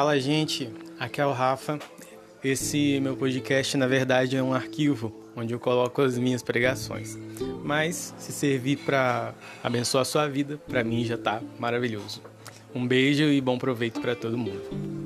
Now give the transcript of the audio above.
Fala, gente. Aqui é o Rafa. Esse meu podcast, na verdade, é um arquivo onde eu coloco as minhas pregações. Mas se servir para abençoar a sua vida, para mim já está maravilhoso. Um beijo e bom proveito para todo mundo.